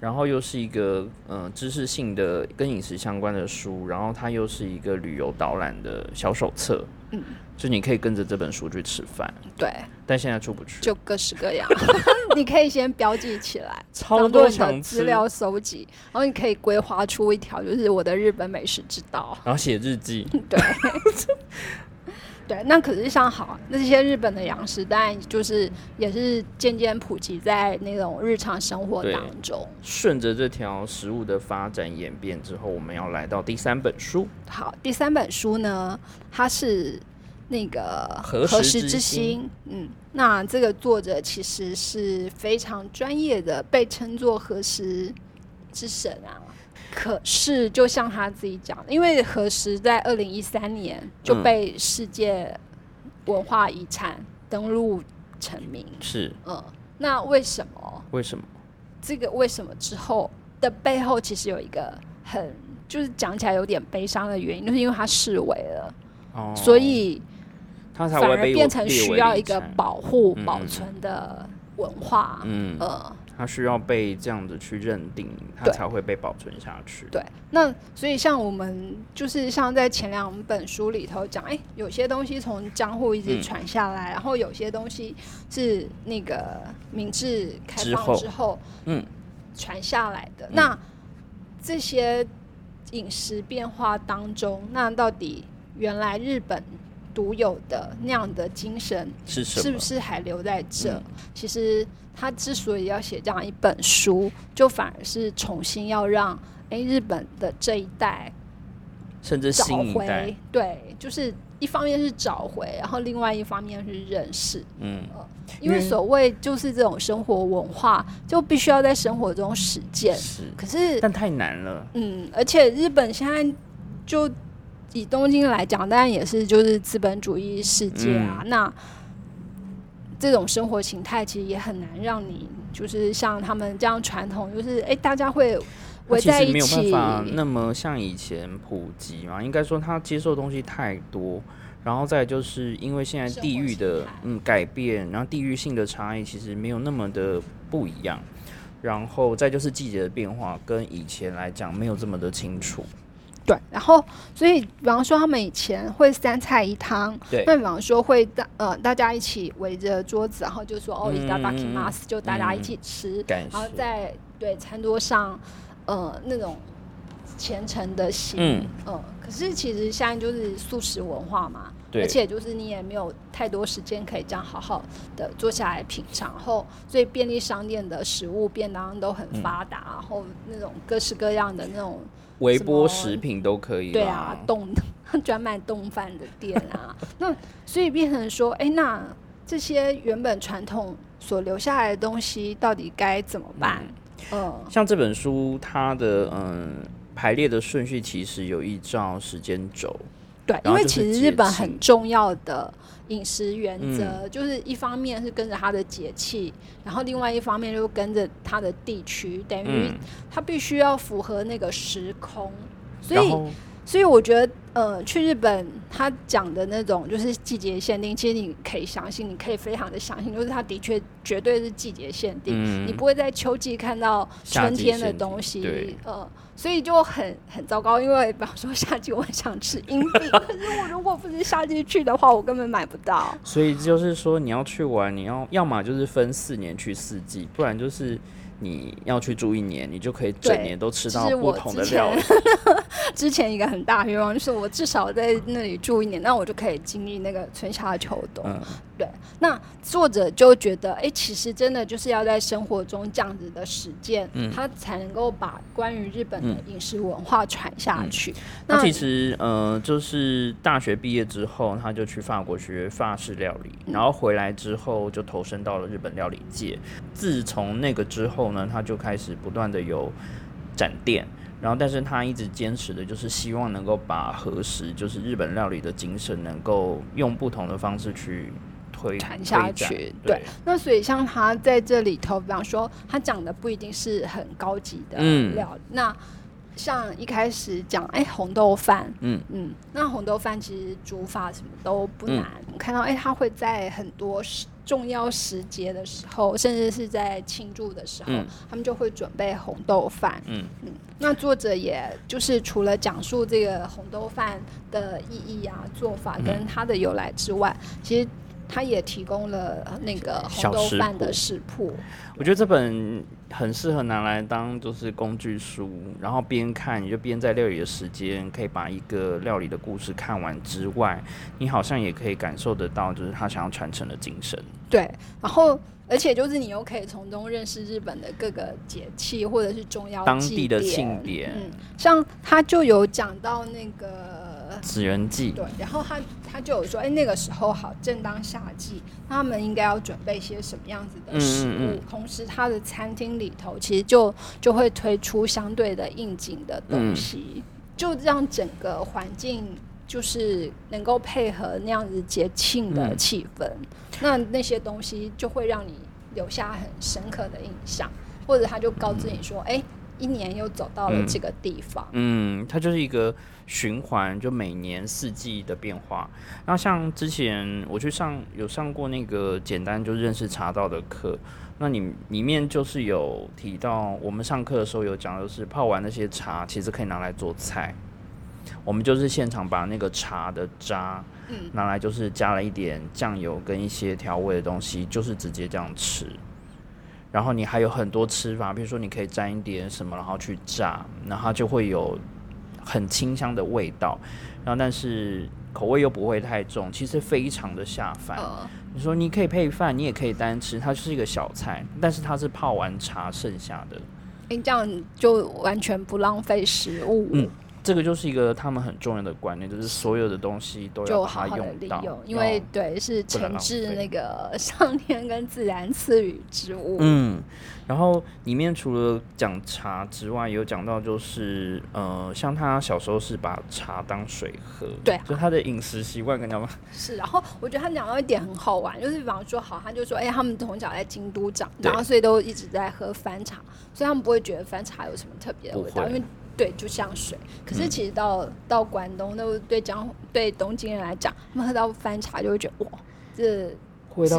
然后又是一个嗯知识性的跟饮食相关的书，然后它又是一个旅游导览的小手册。嗯，就你可以跟着这本书去吃饭。对，但现在出不去。就各式各样，你可以先标记起来，超多的资料搜集，然后你可以规划出一条，就是我的日本美食之道，然后写日记。对。对，那可是像好那些日本的洋食，当然就是也是渐渐普及在那种日常生活当中。顺着这条食物的发展演变之后，我们要来到第三本书。好，第三本书呢，它是那个何时之心。嗯，那这个作者其实是非常专业的，被称作何时之神啊。可是，就像他自己讲，因为何时在二零一三年就被世界文化遗产登录成名，是。嗯，那为什么？为什么？这个为什么之后的背后，其实有一个很就是讲起来有点悲伤的原因，就是因为他视为了，哦，所以他才反而变成需要一个保护保存的文化，嗯。呃。它需要被这样子去认定，它才会被保存下去。对，那所以像我们就是像在前两本书里头讲，哎，有些东西从江户一直传下来，然后有些东西是那个明治开放之后，嗯，传下来的。那这些饮食变化当中，那到底原来日本独有的那样的精神是？是不是还留在这？其实。他之所以要写这样一本书，就反而是重新要让哎日本的这一代，甚至找回对，就是一方面是找回，然后另外一方面是认识，嗯，因为所谓就是这种生活文化，就必须要在生活中实践，是，可是但太难了，嗯，而且日本现在就以东京来讲，当然也是就是资本主义世界啊，那。这种生活形态其实也很难让你，就是像他们这样传统，就是哎，大家会围在一起。没有办法那么像以前普及嘛？应该说他接受东西太多，然后再就是因为现在地域的嗯改变，然后地域性的差异其实没有那么的不一样，然后再就是季节的变化跟以前来讲没有这么的清楚。对，然后所以，比方说他们以前会三菜一汤，对。那比方说会大呃大家一起围着桌子，然后就说哦，伊达巴基马斯，就大家一起吃，然后在对餐桌上呃那种虔诚的心，嗯，可是其实现在就是素食文化嘛，对。而且就是你也没有太多时间可以这样好好的坐下来品尝，然后所以便利商店的食物便当都很发达，然后那种各式各样的那种。微波食品都可以。对啊，冻 专卖冻饭的店啊，那所以变成说，哎，那这些原本传统所留下来的东西，到底该怎么办？嗯，像这本书，它的嗯排列的顺序其实有一照时间轴。对，因为其实日本很重要的饮食原则，就是一方面是跟着它的节气，然后另外一方面就跟着它的地区，等于它必须要符合那个时空，所以。所以我觉得，呃，去日本，他讲的那种就是季节限定，其实你可以相信，你可以非常的相信，就是它的确绝对是季节限定，你不会在秋季看到春天的东西，呃，所以就很很糟糕。因为比方说夏季我很想吃硬币，可是我如果不是夏季去的话，我根本买不到。所以就是说，你要去玩，你要要么就是分四年去四季，不然就是。你要去住一年，你就可以整年都吃到不同的料理。之前一个很大的愿望就是我至少在那里住一年，那我就可以经历那个春夏秋冬。嗯，对，那作者就觉得，哎、其实真的就是要在生活中这样子的实践，嗯他才能够把关于日本的饮食文化传下去。那其实呃，就是大学毕业之后，他就去法国学法式料理，嗯然后回来之后就投身到了日本料理界。自从那个之后呢，他就开始不断的有展店。然后，但是他一直坚持的就是希望能够把和食，就是日本料理的精神，能够用不同的方式去推传下去对对，那所以像他在这里头，比方说他讲的不一定是很高级的嗯料理，那像一开始讲哎、红豆饭，嗯嗯，那红豆饭其实煮法什么都不嗯难，我看到哎、他会在很多时重要时节的时候，甚至是在庆祝的时候，嗯他们就会准备红豆饭，嗯。嗯那作者也就是除了讲述这个红豆饭的意义啊、做法嗯跟它的由来之外，其实他也提供了那个红豆小食谱饭的食谱。我觉得这本很适合拿来当就是工具书，然后边看你就边在料理的时间，可以把一个料理的故事看完之外，你好像也可以感受得到，就是他想要传承的精神。对，然后而且就是你又可以从中认识日本的各个节气或者是重要当地的典庆典嗯，像他就有讲到那个纸人记，对，然后他他就有说，哎，那个时候好，正当夏季，他们应该要准备些什么样子的食物？嗯。嗯嗯同时，他的餐厅里头其实就就会推出相对的应景的嗯东西，就让整个环境就是能够配合那样子节庆的嗯。气氛，那那些东西就会让你留下很深刻的印象，或者他就告知你说，哎、一年又走到了嗯这个地方，嗯，它就是一个循环，就每年四季的变化。然后像之前我去上有上过那个简单就认识茶道的课，那你里面就是有提到，我们上课的时候有讲，就是泡完那些茶，其实可以拿来做菜。我们就是现场把那个茶的渣，嗯拿来就是加了一点酱油跟一些调味的东西，就是直接这样吃。然后你还有很多吃法，比如说你可以沾一点什么，然后去炸，然后它就会有很清香的味道，然后但是口味又不会太重，其实非常的下饭。呃，你说你可以配饭，你也可以单吃，它就是一个小菜，但是它是泡完茶剩下的。哎、这样就完全不浪费食物。嗯这个就是一个他们很重要的观念，就是所有的东西都要把它就好好利用，因为对是不能浪惩治那个 上天跟自然赐予之物。嗯，然后里面除了讲茶之外，有讲到就是呃，像他小时候是把茶当水喝，对啊就他的饮食习惯跟他们，是，然后我觉得他讲到一点很好玩，就是比方说，好，他就说，哎、他们从小在京都长然后所以都一直在喝番茶，所以他们不会觉得番茶有什么特别的味道，因为对，就像水。可是嗯其实到、到关东，那对江对东京人来讲，他们喝到翻茶就会觉得，哇，这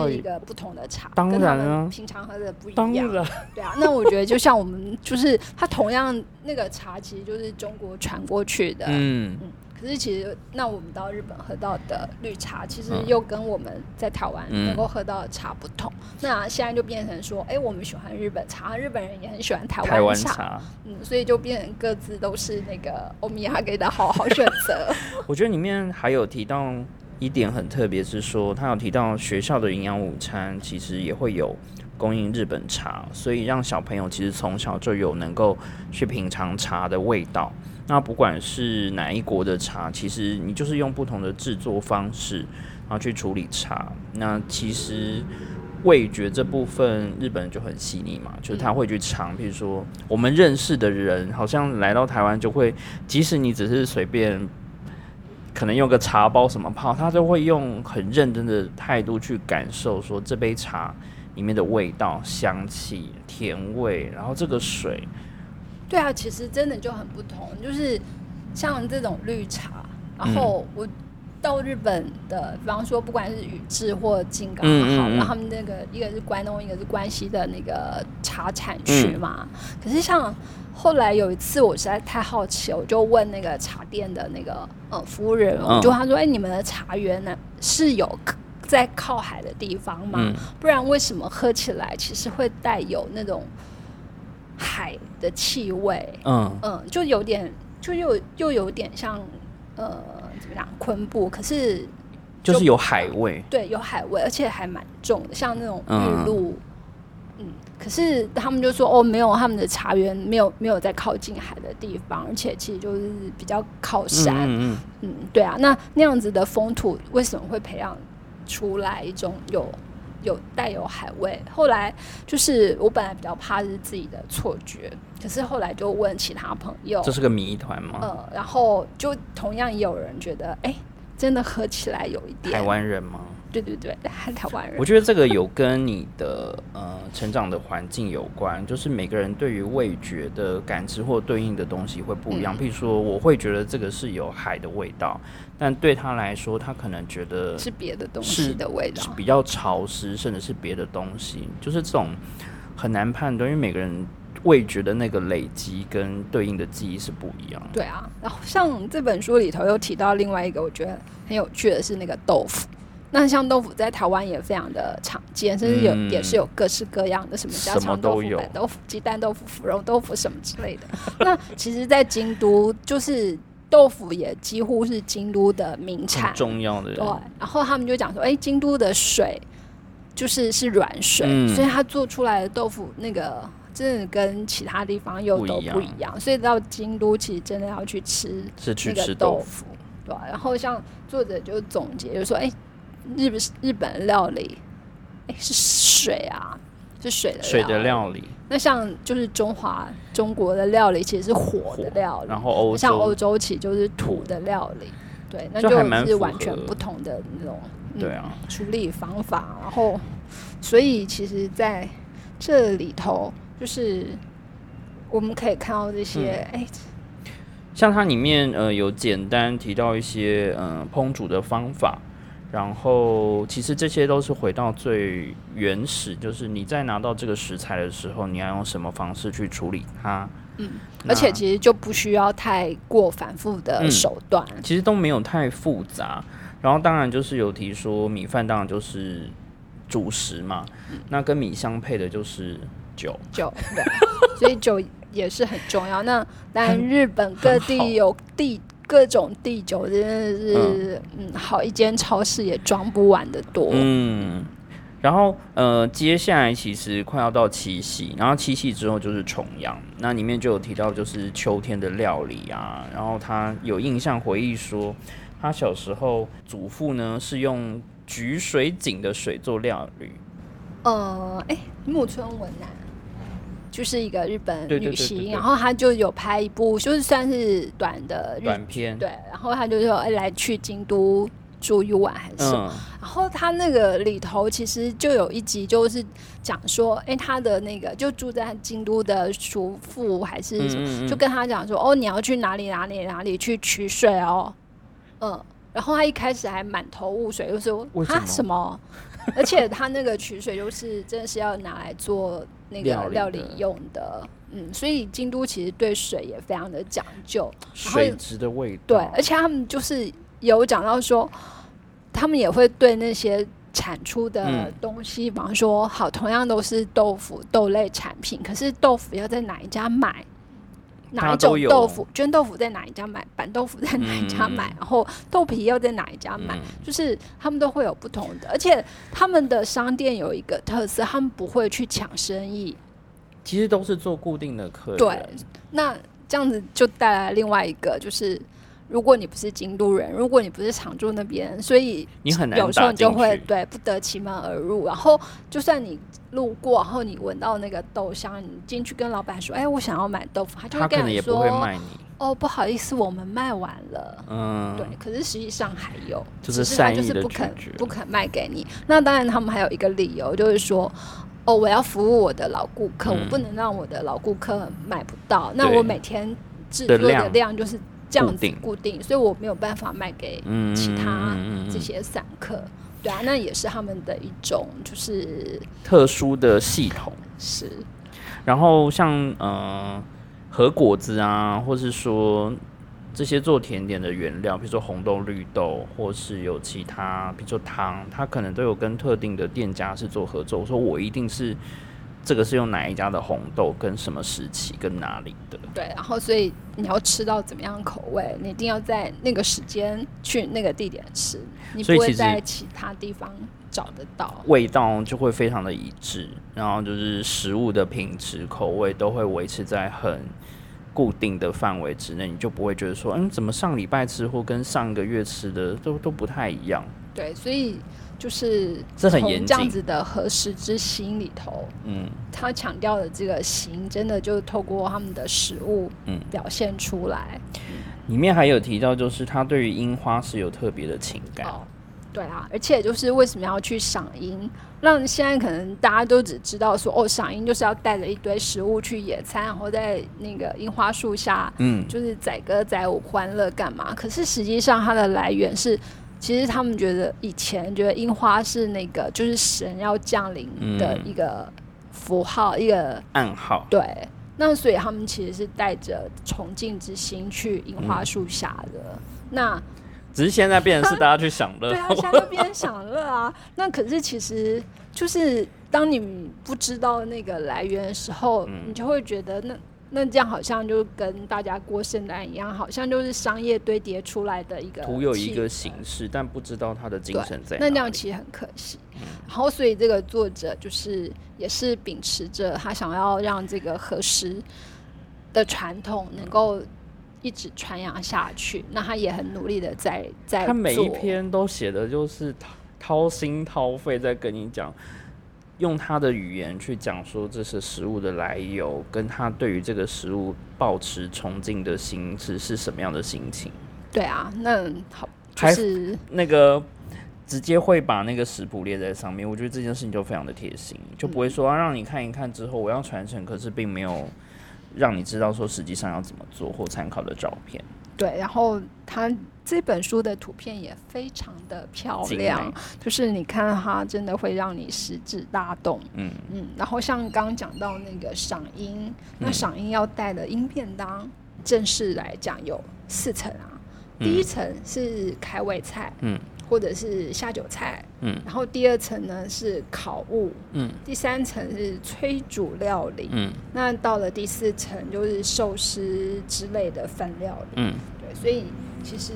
是一个不同的茶，当然啊们平常喝的不一当样。然，对啊，那我觉得就像我们，就是它同样那个茶，其实就是中国传过去的。嗯嗯，可是其实，那我们到日本喝到的绿茶，其实嗯又跟我们在台湾嗯能够喝到的茶不同。那现在就变成说，哎、我们喜欢日本茶，日本人也很喜欢台台湾湾茶，茶，嗯，所以就变成各自都是那个欧米亚给的好好选择。我觉得里面还有提到一点很特别，是说他有提到学校的营养午餐其实也会有供应日本茶，所以让小朋友其实从小就有能够去品尝茶的味道。那不管是哪一国的茶，其实你就是用不同的制作方式，然后去处理茶。那其实味觉这部分，日本人就很细腻嘛，就是他会去尝，比如说我们认识的人，好像来到台湾就会，即使你只是随便。可能用个茶包什么泡，他都会用很认真的态度去感受，说这杯茶里面的味道、香气、甜味，然后这个水，对啊，其实真的就很不同，就是像这种绿茶，然后我到日本的，比方说不管是宇治或金刚好，嗯嗯嗯然后他们那个一个是关东，一个是关西的那个茶产区嘛。可是像后来有一次，我实在太好奇，我就问那个茶店的那个呃服务人我就问他说：“哎、你们的茶园呢是有在靠海的地方吗？嗯。不然为什么喝起来其实会带有那种海的气味，嗯。嗯，就有点，就又又有点像呃怎么讲昆布，可是就是有海味，对有海味，而且还蛮重的，像那种嗯。玉露。嗯，可是他们就说哦，没有，他们的茶园没有没有在靠近海的地方，而且其实就是比较靠山。嗯嗯。嗯，对啊，那那样子的风土为什么会培养出来一种有有带有海味？后来就是我本来比较怕是自己的错觉，可是后来就问其他朋友嗯，这，是个谜团吗？呃，然后就同样也有人觉得，哎、真的喝起来有一点台，湾人吗？对对对，还台湾人我，觉得这个有跟你的呃成长的环境有关，就是每个人对于味觉的感知或对应的东西会不一样。嗯譬如说，我会觉得这个是有海的味道，但对他来说，他可能觉得是别的东西的味道是。比较潮湿，甚至是别的东西，就是这种很难判断，因为每个人味觉的那个累积跟对应的记忆是不一样的。对啊，然后像这本书里头又提到另外一个我觉得很有趣的是那个豆腐。那像豆腐在台湾也非常的常见，甚至有、嗯也是有各式各样的，什么家常豆腐、豆腐、鸡蛋豆腐、腐肉豆腐什么之类的。那其实，在京都，就是豆腐也几乎是京都的名产。重要的对，然后他们就讲说，哎、京都的水就是是软水，嗯所以它做出来的豆腐那个真的跟其他地方又都不一样所以到京都其实真的要去吃是去那个吃豆腐。豆腐，对、然后像作者就总结，就说，哎、日本日本料理，哎、是水啊，是水的水的。料理，那像就是中华中国的料理，其实是火的料理，然后欧像欧洲，洲其实就是土的料理，对，那就还是完全不同的那种、嗯对啊，处理方法，然后所以其实在这里头，就是我们可以看到这些，嗯哎、像它里面呃有简单提到一些呃烹煮的方法，然后其实这些都是回到最原始，就是你在拿到这个食材的时候，你要用什么方式去处理它。嗯，而且其实就不需要太过反复的嗯手段，其实都没有太复杂。然后当然就是有提说米饭当然就是主食嘛，那跟米相配的就是酒。酒对，所以酒也是很重要。那当然，日本各地有地各种地酒，真的是嗯。好一间超市也装不完的多。嗯，然后呃，接下来其实快要到七夕，然后七夕之后就是重阳，那里面就有提到就是秋天的料理啊，然后他有印象回忆说，他小时候祖父呢是用菊水井的水做料理，呃，哎、木村文男就是一个日本女星，然后她就有拍一部，就是算是短的日短片，对，然后她就说哎、来去京都住一晚还是什么。嗯，然后他那个里头其实就有一集，就是讲说，哎，他的那个就住在京都的叔父还是什么，嗯嗯嗯。就跟他讲说，哦，你要去哪里哪里哪里去取水哦，嗯，然后他一开始还满头雾水，就说啊什么？什么？而且他那个取水就是真的是要拿来做那个料理用的，嗯，所以京都其实对水也非常的讲究，水质的味道，对，而且他们就是有讲到说，他们也会对那些产出的嗯东西，比方说，好，同样都是豆腐豆类产品，可是豆腐要在哪一家买？哪一种豆腐？绢豆腐在哪一家买？板豆腐在哪一家买？嗯然后豆皮要在哪一家买？嗯就是他们都会有不同的，而且他们的商店有一个特色，他们不会去抢生意。其实都是做固定的客人，对，那这样子就带来另外一个，就是如果你不是京都人，如果你不是常住那边，所以你很难有时候你就会对不得其门而入。然后就算你路过，然后你闻到那个豆香，你进去跟老板说：“哎，我想要买豆腐。”他就会跟你说会卖你，：“哦，不好意思，我们卖完了。”嗯，对，可是实际上还有，就是只是他善意的就是不肯不肯卖给你。那当然，他们还有一个理由，就是说，哦，我要服务我的老顾客，我嗯不能让我的老顾客买不到。那我每天制作的的量量就是这样子固定所以我没有办法卖给嗯其他这些散客。对啊，那也是他们的一种，就是特殊的系统。是然后像呃和果子啊，或是说这些做甜点的原料，比如说红豆、绿豆，或是有其他，比如说糖，它可能都有跟特定的店家是做合作。我说我一定是这个是用哪一家的红豆，跟什么时期，跟哪里的。对，然后所以你要吃到怎么样口味，你一定要在那个时间去那个地点吃，你不会在其他地方找得到。味道就会非常的一致，然后就是食物的品质、口味都会维持在很固定的范围之内，你就不会觉得说，嗯，怎么上礼拜吃或跟上个月吃的都都不太一样。对，所以就是这很严从这样子的合时之心里头，嗯，他强调的这个行，真的就透过他们的食物嗯表现出来。里面还有提到，就是他对于樱花是有特别的情感。哦，对啊，而且就是为什么要去赏樱？让现在可能大家都只知道说，哦，赏樱就是要带着一堆食物去野餐，然后在那个樱花树下，嗯，就是载歌载舞、欢乐干嘛？可是实际上它的来源是，其实他们觉得以前觉得樱花是那个就是神要降临的一个符号，一个暗号。对。那所以他们其实是带着崇敬之心去樱花树下的。那只是现在变成是大家去享乐对。啊，现在就变成享乐啊。那可是其实就是当你不知道那个来源的时候，嗯你就会觉得那那这样好像就跟大家过圣诞一样，好像就是商业堆叠出来的一个图有一个形式，但不知道他的精神在哪那这样其实很可惜。然后，所以这个作者就是也是秉持着他想要让这个和食的传统能够一直传扬下去，那他也很努力的在在他每一篇都写的就是掏掏心掏肺在跟你讲，用他的语言去讲说这是食物的来由，跟他对于这个食物保持崇敬的心是是什么样的心情。对啊，那好，就还是那个直接会把那个食谱列在上面，我觉得这件事情就非常的贴心，就不会说、啊、让你看一看之后我要传承，可是并没有让你知道说实际上要怎么做或参考的照片。对，然后它这本书的图片也非常的漂亮，就是你看它真的会让你食指大动。嗯嗯，然后像刚刚讲到那个赏樱，那嗯赏樱要带的音便当，正式来讲有四层啊。第一层是开胃菜，嗯或者是下酒菜，嗯然后第二层呢是烤物，嗯第三层是炊煮料理，嗯那到了第四层就是寿司之类的饭料理。嗯对，所以其实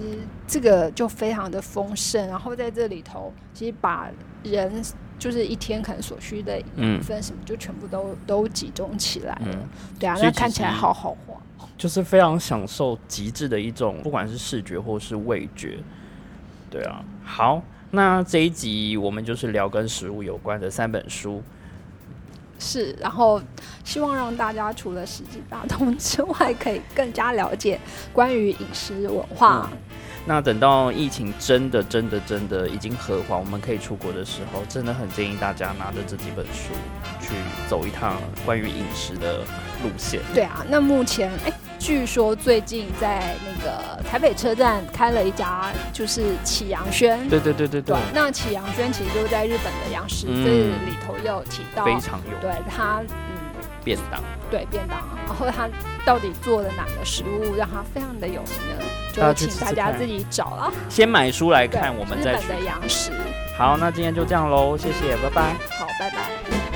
这个就非常的丰盛，然后在这里头，其实把人就是一天可能所需的嗯养分什么，就全部都都集中起来了。嗯，对啊，那看起来好好画。就是非常享受极致的一种，不管是视觉或是味觉。对啊，好，那这一集我们就是聊跟食物有关的三本书。是，然后希望让大家除了食指大通之外，可以更加了解关于饮食文化。那等到疫情真的、真的、真的已经和缓，我们可以出国的时候，真的很建议大家拿着这几本书去走一趟关于饮食的路线。对啊，那目前哎，据说最近在那个台北车站开了一家就是启阳轩。对对对对对对，，那启阳轩其实就是在日本的洋食嗯这里头也有提到，非常有对它嗯便当。对便当，然后它到底做了哪个食物让它非常的有名呢？就请大家自己找了。先买书来看，我们日再去本的。洋食。好，那今天就这样喽，谢谢，拜拜。好，拜拜。